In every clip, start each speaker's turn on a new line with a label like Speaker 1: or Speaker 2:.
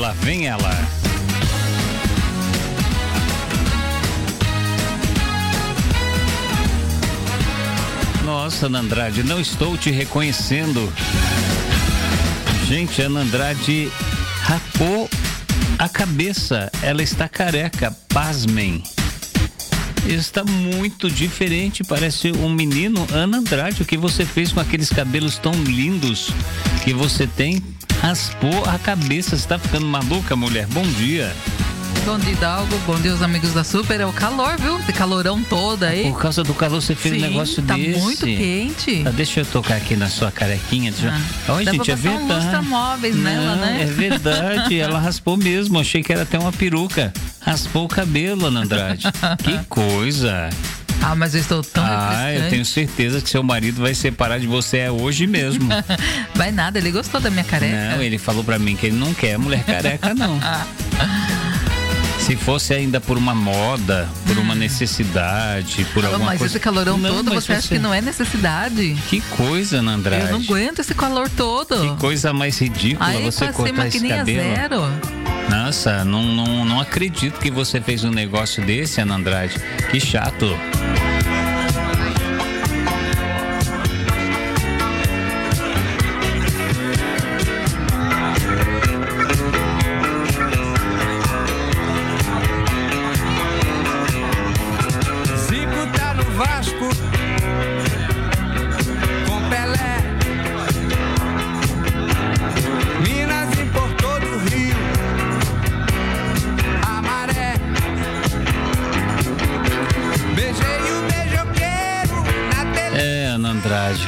Speaker 1: lá vem ela. Nossa, Ana Andrade, não estou te reconhecendo. Gente, Ana Andrade rapou a cabeça. Ela está careca. Pasmem. Está muito diferente, parece um menino. Ana Andrade, o que você fez com aqueles cabelos tão lindos que você tem? Raspou a cabeça, você está ficando maluca, mulher? Bom dia.
Speaker 2: Bom dia, Hidalgo. Bom dia, os amigos da Super. É o calor, viu? Esse calorão todo aí.
Speaker 1: Por causa do calor, você fez
Speaker 2: Sim,
Speaker 1: um negócio
Speaker 2: tá
Speaker 1: desse.
Speaker 2: muito quente.
Speaker 1: Ah, deixa eu tocar aqui na sua carequinha. Deixa...
Speaker 2: Ah.
Speaker 1: Olha, gente, é
Speaker 2: passar um
Speaker 1: verdade.
Speaker 2: lustra-móveis nela,
Speaker 1: Não,
Speaker 2: né?
Speaker 1: É verdade, ela raspou mesmo. Achei que era até uma peruca. Raspou o cabelo, Ana Andrade. que coisa.
Speaker 2: Ah, mas eu estou tão
Speaker 1: Ah, eu tenho certeza que seu marido vai separar de você é hoje mesmo.
Speaker 2: Vai nada, ele gostou da minha careca.
Speaker 1: Não, ele falou pra mim que ele não quer mulher careca, não. Se fosse ainda por uma moda, por uma necessidade, por
Speaker 2: Ah,
Speaker 1: alguma
Speaker 2: mas
Speaker 1: coisa.
Speaker 2: esse calorão
Speaker 1: Não,
Speaker 2: todo,
Speaker 1: mas
Speaker 2: você acha que não é necessidade?
Speaker 1: Que coisa, Ana Andrade.
Speaker 2: Eu não aguento esse calor todo.
Speaker 1: Que coisa mais ridícula
Speaker 2: Aí
Speaker 1: você cortar esse
Speaker 2: maquininha
Speaker 1: cabelo.
Speaker 2: zero.
Speaker 1: Nossa, não, não, não acredito que você fez um negócio desse, Ana Andrade. Que chato.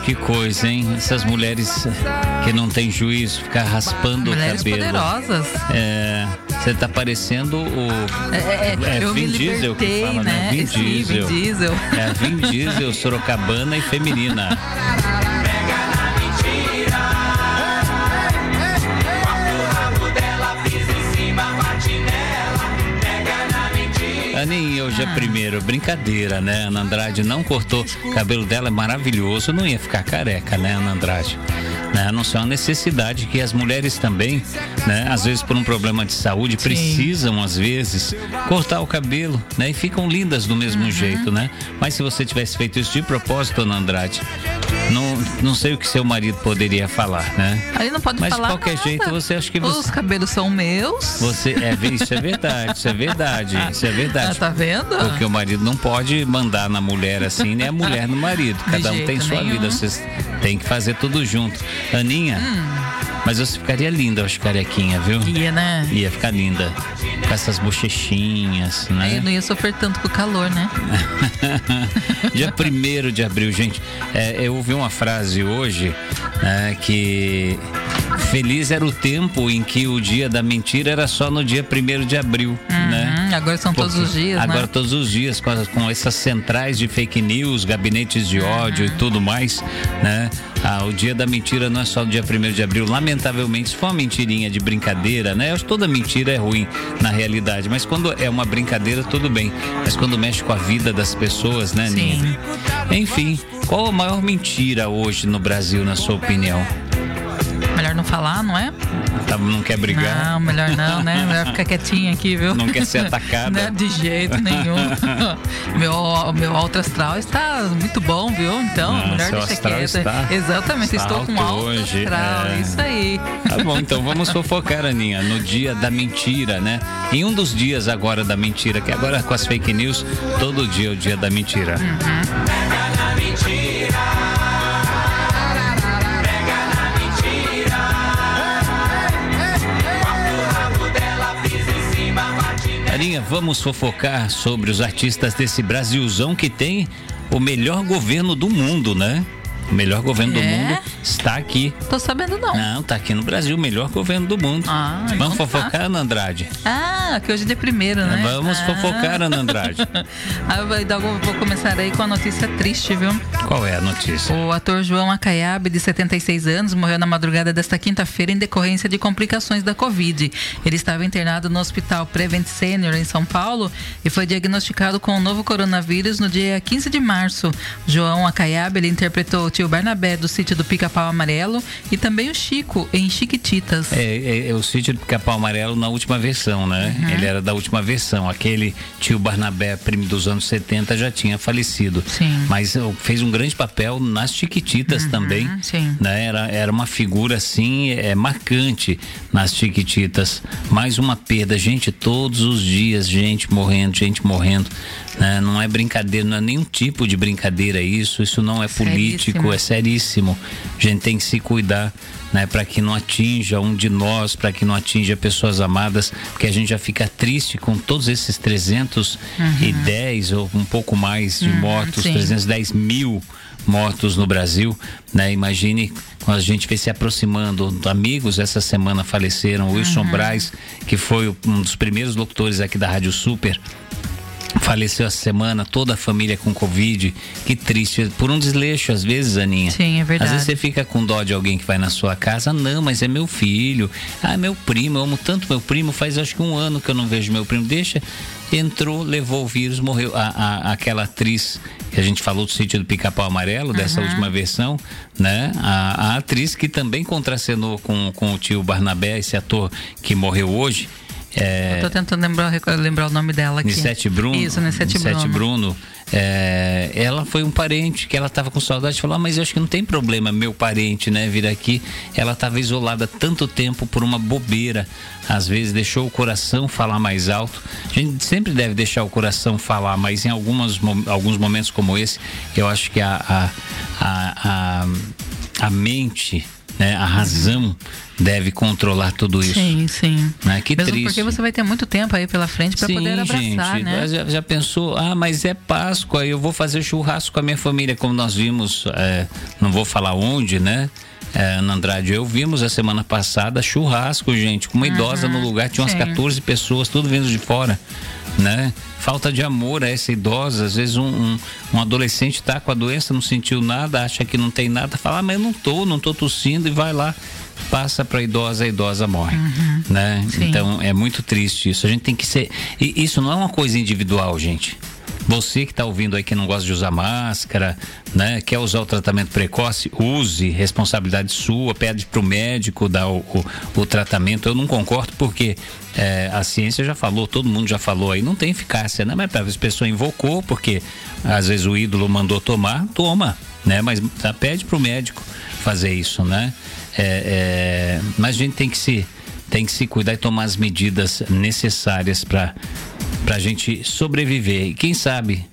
Speaker 1: Que coisa, hein? Essas mulheres que não têm juízo, ficar raspando
Speaker 2: Mulheres
Speaker 1: o cabelo.
Speaker 2: poderosas.
Speaker 1: É, você tá parecendo o.
Speaker 2: É, é,
Speaker 1: É,
Speaker 2: eu
Speaker 1: Vin Diesel que fala, né?
Speaker 2: né?
Speaker 1: Vin
Speaker 2: Sim,
Speaker 1: Diesel.
Speaker 2: Vin Diesel.
Speaker 1: É Vin Diesel, Sorocabana e feminina. hoje é primeiro, brincadeira, né? Ana Andrade não cortou, o cabelo dela é maravilhoso, não ia ficar careca, né, Ana Andrade? Né? Não é uma necessidade que as mulheres também, né? Às vezes por um problema de saúde, precisam, às vezes, cortar o cabelo, né? E ficam lindas do mesmo jeito, né? Mas se você tivesse feito isso de propósito, Ana Andrade, não, não sei o que seu marido poderia falar, né?
Speaker 2: Aí não pode
Speaker 1: Mas de
Speaker 2: falar
Speaker 1: qualquer
Speaker 2: nada.
Speaker 1: jeito, você acha que você-
Speaker 2: Os cabelos são meus.
Speaker 1: Você, é, isso é verdade, isso é verdade, isso é verdade.
Speaker 2: Ah, tá vendo?
Speaker 1: Porque o marido não pode mandar na mulher assim, nem a mulher no marido. Cada um tem sua
Speaker 2: nenhum.
Speaker 1: vida, vocês têm que fazer tudo junto. Aninha, mas você ficaria linda, eu acho, carequinha, viu?
Speaker 2: Ia, né?
Speaker 1: Ia ficar linda. Com essas bochechinhas,
Speaker 2: Aí
Speaker 1: né?
Speaker 2: eu não ia sofrer tanto com o calor, né?
Speaker 1: Dia 1 de abril, gente. é, eu ouvi uma frase hoje né, que feliz era o tempo em que o dia da mentira era só no dia 1 de abril, né?
Speaker 2: Hum, agora são todos
Speaker 1: Porque
Speaker 2: os dias,
Speaker 1: Agora
Speaker 2: né?
Speaker 1: todos os dias, com, as- com essas centrais de fake news, gabinetes de ódio e tudo mais, né? Ah, o dia da mentira não é só no dia 1 de abril. Lamentavelmente, se for uma mentirinha de brincadeira, né? Toda mentira é ruim na realidade, mas quando é uma brincadeira, tudo bem. Mas quando mexe com a vida das pessoas, né,
Speaker 2: Sim.
Speaker 1: Ninha? Enfim, qual a maior mentira hoje no Brasil, na sua opinião?
Speaker 2: Melhor não falar, não é?
Speaker 1: Tá, não quer brigar?
Speaker 2: Não, melhor não, né? Melhor ficar quietinha aqui, viu?
Speaker 1: Não quer ser atacada?
Speaker 2: Não, de jeito nenhum. meu, meu alto astral está muito bom, viu? Então,
Speaker 1: Ah,
Speaker 2: melhor deixar quieta.
Speaker 1: está-
Speaker 2: Exatamente,
Speaker 1: está
Speaker 2: estou com
Speaker 1: alto hoje,
Speaker 2: astral.
Speaker 1: é.
Speaker 2: Isso aí.
Speaker 1: Tá bom, então vamos fofocar, Aninha, no dia da mentira, né? Em um dos dias agora da mentira, que agora com as fake news, todo dia é o dia da mentira. Vamos fofocar sobre os artistas desse Brasilzão que tem o melhor governo do mundo, né? O melhor governo do
Speaker 2: É?
Speaker 1: mundo está aqui.
Speaker 2: Tô sabendo não.
Speaker 1: Não, tá aqui no Brasil, o melhor governo do mundo.
Speaker 2: Ah,
Speaker 1: Vamos
Speaker 2: então tá.
Speaker 1: fofocar, Ana Andrade?
Speaker 2: Ah, que hoje é dia primeiro, né?
Speaker 1: Vamos
Speaker 2: ah.
Speaker 1: fofocar, Ana Andrade.
Speaker 2: Ah, eu vou- Dalgo, vou começar aí com a notícia triste, viu?
Speaker 1: Qual é a notícia?
Speaker 2: O ator João Acaiabe, de 76 anos, morreu na madrugada desta quinta-feira em decorrência de complicações da Covid. Ele estava internado no Hospital Prevent Senior, em São Paulo, e foi diagnosticado com o novo coronavírus no dia 15 de março. João Acaiabe, ele interpretou tio Barnabé do sítio do Pica-Pau Amarelo e também o Chico em Chiquititas.
Speaker 1: É, é, é o sítio do Pica-Pau Amarelo na última versão, né?
Speaker 2: Uhum.
Speaker 1: Ele era da última versão. Aquele tio Barnabé, primo dos anos 70, já tinha falecido.
Speaker 2: Sim.
Speaker 1: Mas fez um grande papel nas Chiquititas também.
Speaker 2: sim.
Speaker 1: Né? Era, era uma figura assim, é, marcante nas Chiquititas. Mais uma perda, gente, todos os dias, gente morrendo, gente morrendo. Né? Não é brincadeira, não é nenhum tipo de brincadeira isso. Isso não é político,
Speaker 2: Seríssimo.
Speaker 1: é seríssimo. A gente tem que se cuidar, né, para que não atinja um de nós, para que não atinja pessoas amadas, porque a gente já fica triste com todos esses 310 ou um pouco mais de mortos,
Speaker 2: sim.
Speaker 1: 310 mil mortos no Brasil, né? Imagine quando a gente vê se aproximando, amigos essa semana faleceram, Wilson Braz, que foi um dos primeiros locutores aqui da Rádio Super, faleceu essa semana, toda a família com Covid. Que triste. Por um desleixo, às vezes, Aninha.
Speaker 2: Sim, é verdade.
Speaker 1: Às vezes você fica com dó de alguém que vai na sua casa. Não, mas é meu filho. Ah, meu primo. Eu amo tanto meu primo. Faz acho que um ano que eu não vejo meu primo. Deixa. Entrou, levou o vírus, morreu. A, a- aquela atriz que a gente falou do sítio do Pica-Pau Amarelo, dessa última versão, né? A, a atriz que também contracenou com, com o tio Barnabé, esse ator que morreu hoje. É,
Speaker 2: Tô tentando lembrar, lembrar o nome dela aqui.
Speaker 1: Nissete Bruno.
Speaker 2: Isso, Nissete Bruno.
Speaker 1: Bruno. é, ela foi um parente que ela estava com saudade. Falou, ah, mas eu acho que não tem problema, meu parente, né, vir aqui. Ela estava isolada tanto tempo por uma bobeira. Às vezes deixou o coração falar mais alto. A gente sempre deve deixar o coração falar, mas em algumas, alguns momentos como esse, eu acho que a, a, a, a, a mente, né, a razão deve controlar tudo isso.
Speaker 2: Sim, sim.
Speaker 1: Né? Que
Speaker 2: Mesmo
Speaker 1: triste.
Speaker 2: porque você vai ter muito tempo aí pela frente para poder abraçar,
Speaker 1: gente,
Speaker 2: né?
Speaker 1: Já, já pensou, ah, mas é Páscoa, eu vou fazer churrasco com a minha família, como nós vimos, é, não vou falar onde, né? É, Ana Andrade, eu vimos a semana passada churrasco, gente, com uma idosa no lugar, tinha umas
Speaker 2: sim.
Speaker 1: 14 pessoas, tudo vindo de fora, né? Falta de amor a essa idosa, às vezes um, um, um adolescente tá com a doença, não sentiu nada, acha que não tem nada, fala, ah, mas eu não tô, não tô tossindo, e vai lá, passa para idosa, a idosa morre, né?
Speaker 2: Sim.
Speaker 1: Então é muito triste isso. A gente tem que ser. E isso não é uma coisa individual, gente. Você que está ouvindo aí que não gosta de usar máscara, né? Quer usar o tratamento precoce, use, responsabilidade sua, pede para o médico dar o, o, o tratamento. Eu não concordo porque é, a ciência já falou, todo mundo já falou aí, não tem eficácia, né? Mas a pessoa invocou, porque às vezes o ídolo mandou tomar, toma, né? Mas tá, pede para o médico fazer isso, né? É, é, mas a gente tem que se tem que se cuidar e tomar as medidas necessárias para para a gente sobreviver. E quem sabe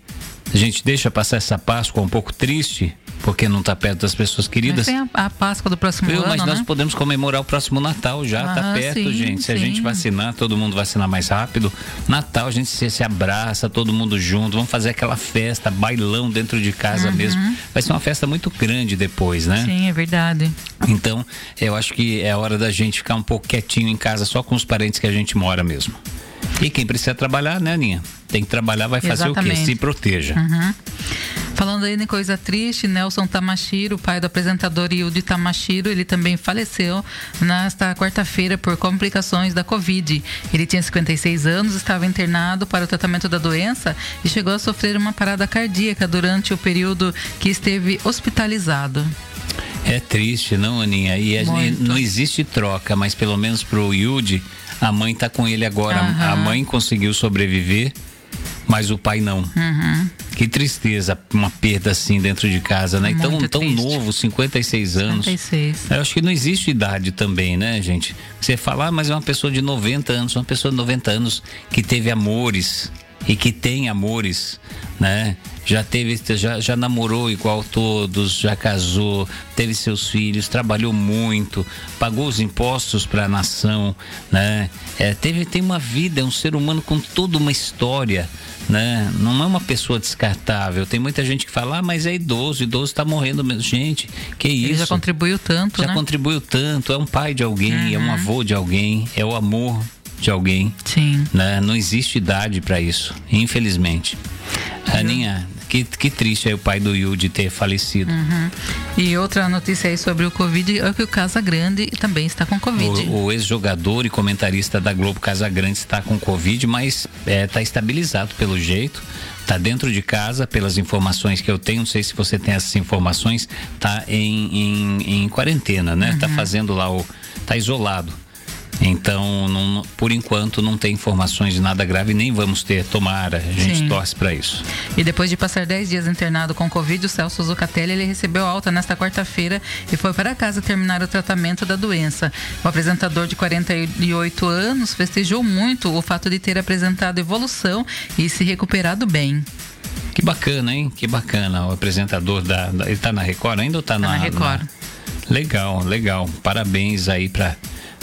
Speaker 1: a gente deixa passar essa Páscoa um pouco triste, porque não está perto das pessoas
Speaker 2: Mas
Speaker 1: queridas.
Speaker 2: tem a, a Páscoa do próximo
Speaker 1: Viu?
Speaker 2: ano,
Speaker 1: Mas nós
Speaker 2: né?
Speaker 1: podemos comemorar o próximo Natal já, tá
Speaker 2: Aham,
Speaker 1: perto,
Speaker 2: sim,
Speaker 1: gente. Se a
Speaker 2: sim.
Speaker 1: gente vacinar, todo mundo vacinar mais rápido. Natal a gente se, se abraça, todo mundo junto, vamos fazer aquela festa, bailão dentro de casa mesmo. Vai ser uma festa muito grande depois, né?
Speaker 2: Uhum. Sim, é verdade.
Speaker 1: Então, eu acho que é hora da gente ficar um pouco quietinho em casa, só com os parentes que a gente mora mesmo. E quem precisa trabalhar, né, Aninha? Tem que trabalhar, vai fazer o quê?
Speaker 2: Exatamente.
Speaker 1: Se proteja.
Speaker 2: Falando aí em coisa triste, Nelson Tamashiro, pai do apresentador Yudi Tamashiro, ele também faleceu nesta quarta-feira por complicações da Covid. Ele tinha 56 anos, estava internado para o tratamento da doença e chegou a sofrer uma parada cardíaca durante o período que esteve hospitalizado.
Speaker 1: É triste, não, Aninha? E a-
Speaker 2: Muito.
Speaker 1: não existe troca, mas pelo menos pro Yudi, a mãe tá com ele agora.
Speaker 2: Aham.
Speaker 1: A mãe conseguiu sobreviver, mas o pai não.
Speaker 2: Uhum.
Speaker 1: Que tristeza, uma perda assim dentro de casa, né? E tão,
Speaker 2: Muito
Speaker 1: tão novo, 56 anos.
Speaker 2: 56.
Speaker 1: Eu acho que não existe idade também, né, gente? Você fala, ah, mas é uma pessoa de 90 anos, uma pessoa de 90 anos que teve amores e que tem amores, né? Já teve, já, já namorou igual todos, já casou, teve seus filhos, trabalhou muito, pagou os impostos para a nação, né? É, teve, tem uma vida, é um ser humano com toda uma história, né? Não é uma pessoa descartável. Tem muita gente que fala, ah, mas é idoso, idoso está morrendo mesmo. Gente, que isso?
Speaker 2: Ele já contribuiu tanto,
Speaker 1: já
Speaker 2: né?
Speaker 1: contribuiu tanto, é um pai de alguém, é um avô de alguém, é o amor de alguém,
Speaker 2: Sim.
Speaker 1: né? Não existe idade para isso, infelizmente. Aninha, que, que triste aí o pai do Yudi ter falecido.
Speaker 2: Uhum. E outra notícia aí sobre o Covid é que o Casa Grande também está com Covid.
Speaker 1: O, o ex-jogador e comentarista da Globo Casa Grande está com Covid, mas está estabilizado pelo jeito está dentro de casa, pelas informações que eu tenho, não sei se você tem essas informações, está em, em, em, quarentena, né? Está fazendo lá o. está isolado. Então, não, por enquanto, não tem informações de nada grave, nem vamos ter, tomara, a gente
Speaker 2: Sim.
Speaker 1: torce para isso.
Speaker 2: E depois de passar 10 dias internado com Covid, o Celso Zucatelli ele recebeu alta nesta quarta-feira e foi para casa terminar o tratamento da doença. O apresentador de 48 anos festejou muito o fato de ter apresentado evolução e se recuperado bem.
Speaker 1: Que bacana, hein? Que bacana. O apresentador da. da ele tá na Record ainda ou tá,
Speaker 2: Tá
Speaker 1: na,
Speaker 2: na Record.
Speaker 1: na- Legal, legal. Parabéns aí pra.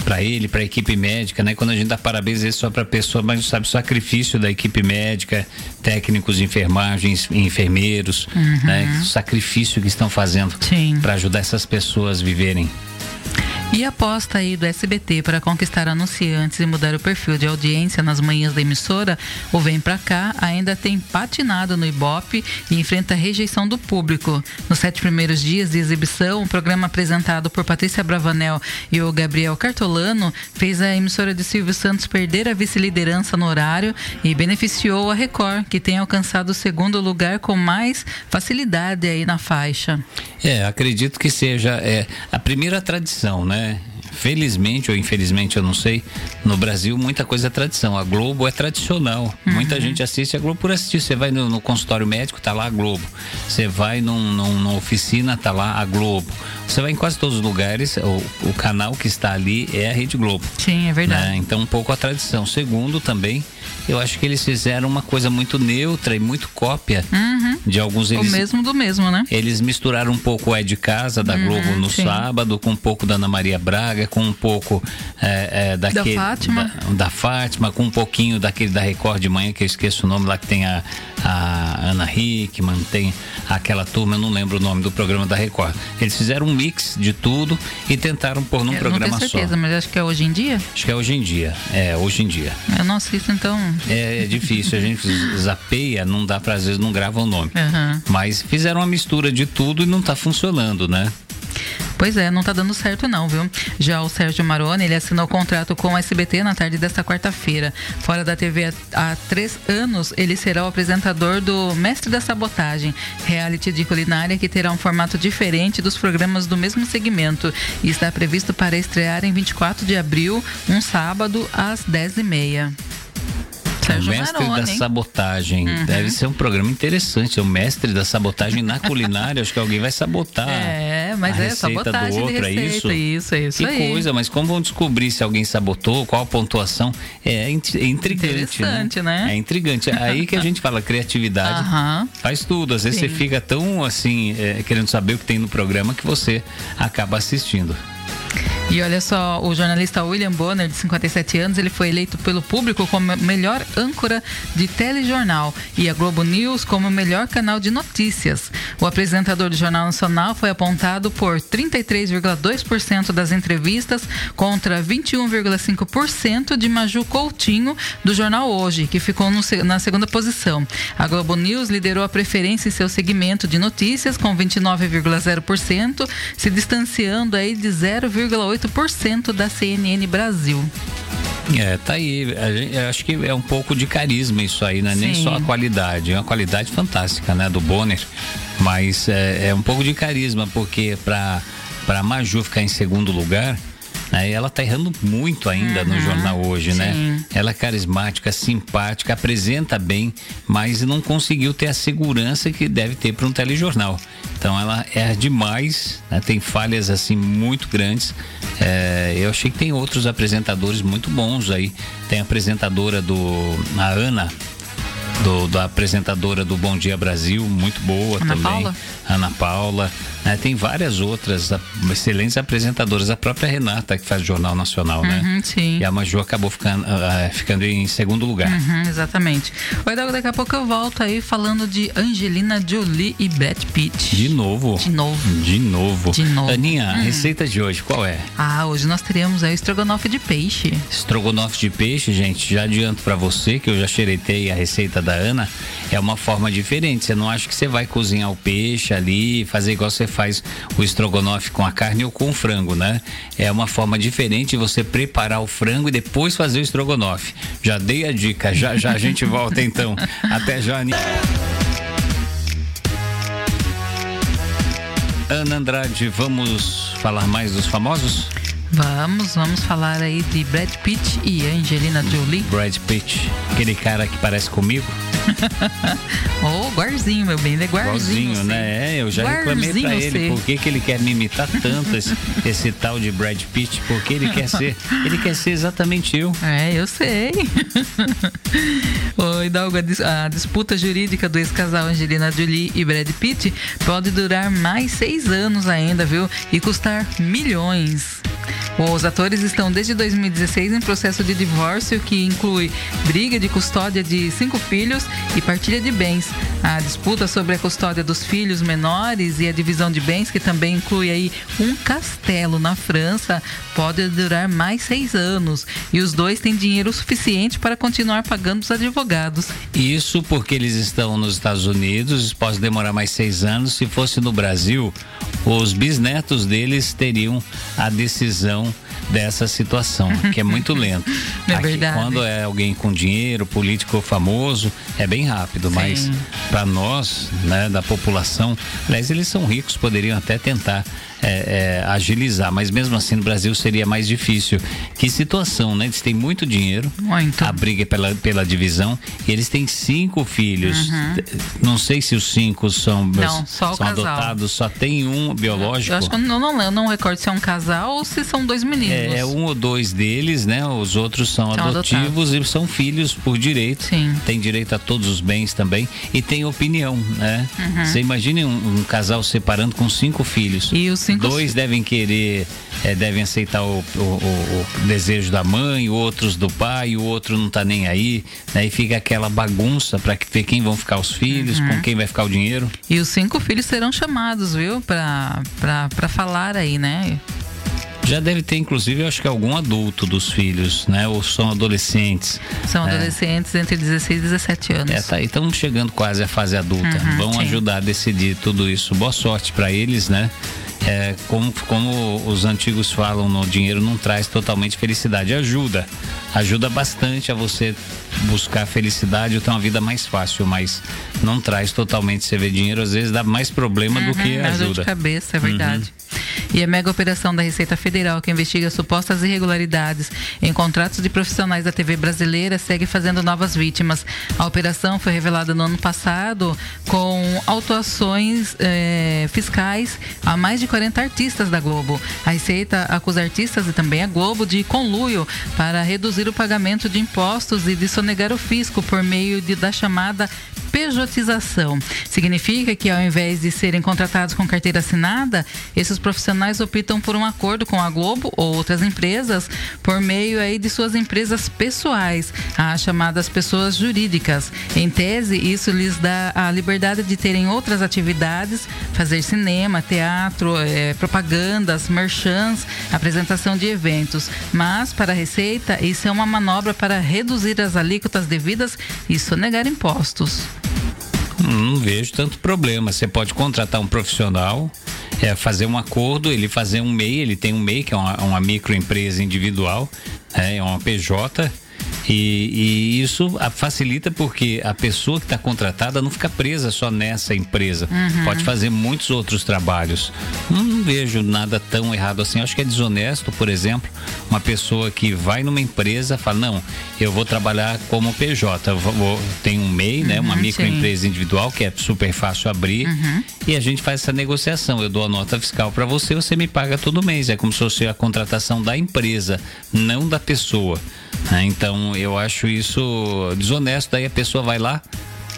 Speaker 1: Para ele, para a equipe médica, né? Quando a gente dá parabéns é só para pessoa, mas sabe o sacrifício da equipe médica, técnicos de enfermagens, enfermeiros, né? O sacrifício que estão fazendo
Speaker 2: Uhum.
Speaker 1: Para ajudar essas pessoas a viverem.
Speaker 2: E a aposta aí do SBT para conquistar anunciantes e mudar o perfil de audiência nas manhãs da emissora, o Vem Pra Cá ainda tem patinado no Ibope e enfrenta a rejeição do público. Nos sete primeiros dias de exibição, o programa apresentado por Patrícia Bravanel e o Gabriel Cartolano fez a emissora de Silvio Santos perder a vice-liderança no horário e beneficiou a Record, que tem alcançado o segundo lugar com mais facilidade aí na faixa.
Speaker 1: É, acredito que seja é, a primeira tradição, né? Felizmente ou infelizmente, eu não sei, no Brasil muita coisa é tradição. A Globo é tradicional. Muita gente assiste a Globo por assistir. Você vai no, no consultório médico, tá lá a Globo. Você vai num, num- numa oficina, tá lá a Globo. Você vai em quase todos os lugares, o, o canal que está ali é a Rede Globo.
Speaker 2: Sim, é verdade.
Speaker 1: né? Então, um pouco a tradição. Segundo, também, eu acho que eles fizeram uma coisa muito neutra e muito cópia de alguns
Speaker 2: O
Speaker 1: eles
Speaker 2: mesmo do mesmo, né?
Speaker 1: eles misturaram um pouco o É de Casa da Globo no
Speaker 2: Uhum, sim.
Speaker 1: sábado, com um pouco da Ana Maria Braga, com um pouco é, é, daquele.
Speaker 2: Fátima.
Speaker 1: Da, da Fátima, com um pouquinho daquele da Record de manhã, que eu esqueço o nome lá, que tem a, a Ana Hickman, tem aquela turma, eu não lembro o nome do programa da Record. Eles fizeram um mix de tudo e tentaram pôr num
Speaker 2: Eu não
Speaker 1: programa
Speaker 2: tenho
Speaker 1: só.
Speaker 2: certeza, mas acho que é hoje em dia.
Speaker 1: Acho que é hoje em dia. É, hoje em dia.
Speaker 2: Eu não assisto, então.
Speaker 1: É, é difícil, a gente zapeia, não dá pra, às vezes não grava o nome.
Speaker 2: Aham.
Speaker 1: Mas fizeram uma mistura de tudo e não tá funcionando, né?
Speaker 2: Pois é, não tá dando certo não, viu? Já o Sérgio Maroni, ele assinou contrato com o SBT na tarde desta quarta-feira. Fora da TV há três anos, ele será o apresentador do Mestre da Sabotagem, reality de culinária que terá um formato diferente dos programas do mesmo segmento e está previsto para estrear em 24 de abril, um sábado, às 10h30. Sérgio
Speaker 1: o mestre
Speaker 2: Maroni.
Speaker 1: da sabotagem.
Speaker 2: Uhum.
Speaker 1: Deve ser um programa interessante. O mestre da sabotagem na culinária. Acho que alguém vai sabotar.
Speaker 2: É, mas
Speaker 1: a
Speaker 2: é
Speaker 1: receita
Speaker 2: sabotagem
Speaker 1: do outro,
Speaker 2: de
Speaker 1: é
Speaker 2: receita.
Speaker 1: isso?
Speaker 2: Isso, é isso
Speaker 1: que
Speaker 2: aí.
Speaker 1: coisa, mas como vão descobrir se alguém sabotou, qual a pontuação? É, int- é intrigante.
Speaker 2: Interessante, né?
Speaker 1: É intrigante. Aí que a gente fala criatividade.
Speaker 2: Aham.
Speaker 1: Faz tudo. Às vezes
Speaker 2: Sim.
Speaker 1: você fica tão assim, é, querendo saber o que tem no programa que você acaba assistindo.
Speaker 2: E olha só, o jornalista William Bonner, de 57 anos, ele foi eleito pelo público como melhor âncora de telejornal e a Globo News como melhor canal de notícias. O apresentador do Jornal Nacional foi apontado por 33,2% das entrevistas contra 21,5% de Maju Coutinho do Jornal Hoje, que ficou no na segunda posição. A Globo News liderou a preferência em seu segmento de notícias com 29,0%, se distanciando aí de 0,8% da CNN Brasil.
Speaker 1: É, tá aí. Gente- acho que é um pouco de carisma isso aí, não é nem
Speaker 2: Sim.
Speaker 1: só a qualidade. É uma qualidade fantástica, né, do Bonner. Mas é, é um pouco de carisma, porque pra, pra Maju ficar em segundo lugar, né, ela tá errando muito ainda no jornal hoje, né?
Speaker 2: sim.
Speaker 1: Ela é carismática, simpática, apresenta bem, mas não conseguiu ter a segurança que deve ter para um telejornal. Então ela erra demais, né? tem falhas assim muito grandes. É, eu achei que tem outros apresentadores muito bons aí. Tem a apresentadora do a Ana. Do, da apresentadora do Bom Dia Brasil, muito boa
Speaker 2: Ana
Speaker 1: também.
Speaker 2: Paula?
Speaker 1: Ana Paula. Né? Tem várias outras excelentes apresentadoras. A própria Renata, que faz o Jornal Nacional, né?
Speaker 2: Uhum, sim.
Speaker 1: E a Maju acabou ficando, ah, ficando em segundo lugar.
Speaker 2: Uhum, exatamente. Oi, Dago, daqui a pouco eu volto aí falando de Angelina Jolie e Brad Pitt.
Speaker 1: De novo.
Speaker 2: De novo.
Speaker 1: De novo.
Speaker 2: De novo. Hum.
Speaker 1: Aninha, a receita de hoje, qual é?
Speaker 2: Ah, hoje nós teremos aí o estrogonofe de peixe.
Speaker 1: Estrogonofe de peixe, gente. Já adianto pra você que eu já xeretei a receita da Ana, é uma forma diferente. Você não acha que você vai cozinhar o peixe ali, fazer igual você faz o estrogonofe com a carne ou com o frango, né? É uma forma diferente de você preparar o frango e depois fazer o estrogonofe. Já dei a dica, já já a gente volta então. Até já, Ana Andrade, vamos falar mais dos famosos?
Speaker 2: Vamos, vamos falar aí de Brad Pitt e Angelina Jolie.
Speaker 1: Brad Pitt, aquele cara que parece comigo,
Speaker 2: Ô, Guarzinho, meu bem, ele é Guarzinho.
Speaker 1: igualzinho, né? É, eu já reclamei pra
Speaker 2: Guarzinho,
Speaker 1: ele
Speaker 2: você.
Speaker 1: por que, que ele quer me imitar tanto esse, esse tal de Brad Pitt, porque ele quer ser, ele quer ser exatamente eu.
Speaker 2: É, eu sei. Ô, Hidalgo, a dis- a disputa jurídica do ex-casal Angelina Jolie e Brad Pitt pode durar mais seis anos ainda, viu? E custar milhões. Os atores estão desde 2016 em processo de divórcio que inclui briga de custódia de cinco filhos e partilha de bens. A disputa sobre a custódia dos filhos menores e a divisão de bens, que também inclui aí um castelo na França, pode durar mais seis anos. E os dois têm dinheiro suficiente para continuar pagando os advogados.
Speaker 1: Isso porque eles estão nos Estados Unidos, pode demorar mais seis anos. Se fosse no Brasil, os bisnetos deles teriam a decisão dessa situação, que é muito lento.
Speaker 2: É verdade.
Speaker 1: Quando é alguém com dinheiro, político famoso, é bem rápido, mas
Speaker 2: Sim.
Speaker 1: para nós, né, da população, aliás, eles são ricos, poderiam até tentar é, é, agilizar, mas mesmo assim no Brasil seria mais difícil. Que situação, né? Eles têm muito dinheiro,
Speaker 2: Muito.
Speaker 1: a briga é pela, pela divisão, e eles têm cinco filhos. Não sei se os cinco são,
Speaker 2: Uhum. Não,
Speaker 1: são
Speaker 2: casal.
Speaker 1: adotados, só tem um biológico.
Speaker 2: Eu acho que eu não, não, eu não recordo se é um casal ou se são dois meninos.
Speaker 1: É, é um ou dois deles, né? Os outros são,
Speaker 2: São
Speaker 1: adotivos e são filhos por direito.
Speaker 2: Sim.
Speaker 1: Tem direito a todos os bens também e tem opinião, né?
Speaker 2: Uhum.
Speaker 1: Você imagine um, um casal separando com cinco filhos.
Speaker 2: E os cinco-
Speaker 1: Dois devem querer, é, devem aceitar o, o- o- o desejo da mãe, outros do pai, o outro não tá nem aí, né? E fica aquela bagunça para ver quem vão ficar os filhos,
Speaker 2: Uhum.
Speaker 1: com quem vai ficar o dinheiro.
Speaker 2: E os cinco filhos serão chamados, viu? Pra falar aí, né?
Speaker 1: Já deve ter, inclusive, eu acho que algum adulto dos filhos, né? Ou são adolescentes.
Speaker 2: São
Speaker 1: É.
Speaker 2: adolescentes entre 16 e 17 anos.
Speaker 1: É, tá aí, estamos chegando quase à fase adulta.
Speaker 2: Uhum,
Speaker 1: Vão
Speaker 2: sim.
Speaker 1: ajudar a decidir tudo isso. Boa sorte para eles, né? É, como, como os antigos falam, no dinheiro não traz totalmente felicidade. Ajuda. Ajuda bastante a você buscar felicidade ou ter uma vida mais fácil, mas não traz totalmente. Você vê dinheiro, às vezes dá mais problema do que
Speaker 2: Uhum, dá dor de
Speaker 1: ajuda. Uhum.
Speaker 2: cabeça, é verdade. E a mega operação da Receita Federal, que investiga supostas irregularidades em contratos de profissionais da TV brasileira, segue fazendo novas vítimas. A operação foi revelada no ano passado com autuações eh, fiscais a mais de 40 artistas da Globo. A Receita acusa artistas e também a Globo de conluio para reduzir o pagamento de impostos e de sonegar o fisco por meio de, da chamada pejotização. Significa que ao invés de serem contratados com carteira assinada, esses profissionais optam por um acordo com a Globo ou outras empresas por meio aí de suas empresas pessoais, as chamadas pessoas jurídicas. Em tese, isso lhes dá a liberdade de terem outras atividades, fazer cinema, teatro, eh, propagandas, merchans, apresentação de eventos. Mas para a Receita, isso é uma manobra para reduzir as alíquotas devidas e sonegar impostos.
Speaker 1: Não vejo tanto problema. Você pode contratar um profissional, é, fazer um acordo, ele fazer um MEI, ele tem um MEI, que é uma, uma microempresa individual, né, é uma PJ. E, e isso facilita porque a pessoa que está contratada não fica presa só nessa empresa. Pode fazer muitos outros trabalhos. Não, não vejo nada tão errado assim. Acho que é desonesto, por exemplo, uma pessoa que vai numa empresa fala: Não, eu vou trabalhar como PJ. Vou, tem um MEI, né? Uma
Speaker 2: Uhum,
Speaker 1: microempresa empresa individual, que é super fácil abrir, e a gente faz essa negociação. Eu dou a nota fiscal para você, você me paga todo mês. É como se fosse a contratação da empresa, não da pessoa. Né? Então eu acho isso desonesto. Daí a pessoa vai lá,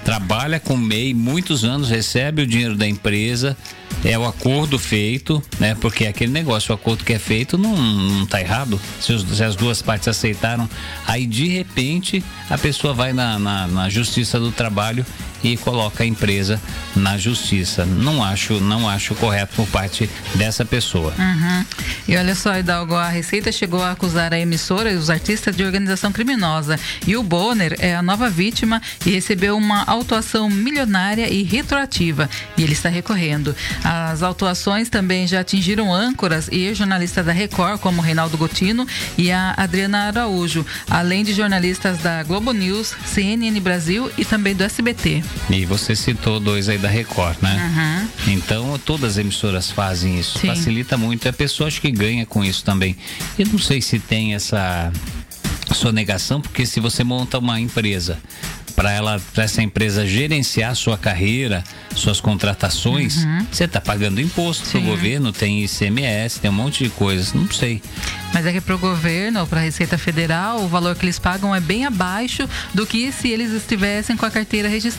Speaker 1: trabalha com o MEI muitos anos, recebe o dinheiro da empresa, é o acordo feito, né? Porque é aquele negócio, o acordo que é feito não, não tá errado. Se, os- se as duas partes aceitaram, aí de repente a pessoa vai na, na, na Justiça do Trabalho e coloca a empresa na justiça. Não acho, não acho correto por parte dessa pessoa.
Speaker 2: Uhum. E olha só, Hidalgo, a Receita chegou a acusar a emissora e os artistas de organização criminosa. E o Bonner é a nova vítima e recebeu uma autuação milionária e retroativa. E ele está recorrendo. As autuações também já atingiram âncoras e jornalistas da Record, como Reinaldo Gotino e a Adriana Araújo, além de jornalistas da Globo News, CNN Brasil e também do SBT.
Speaker 1: E você citou dois aí da Record, né? Uhum. Então todas as emissoras fazem isso. Sim. Facilita muito. A pessoa acho que ganha com isso também. Eu não sei se tem essa sonegação, porque se você monta uma empresa para ela, para essa empresa gerenciar sua carreira, suas contratações, uhum. você está pagando imposto para o governo, tem ICMS, tem um monte de coisas, não sei.
Speaker 2: Mas é que para o governo, para a Receita Federal, o valor que eles pagam é bem abaixo do que se eles estivessem com a carteira registrada.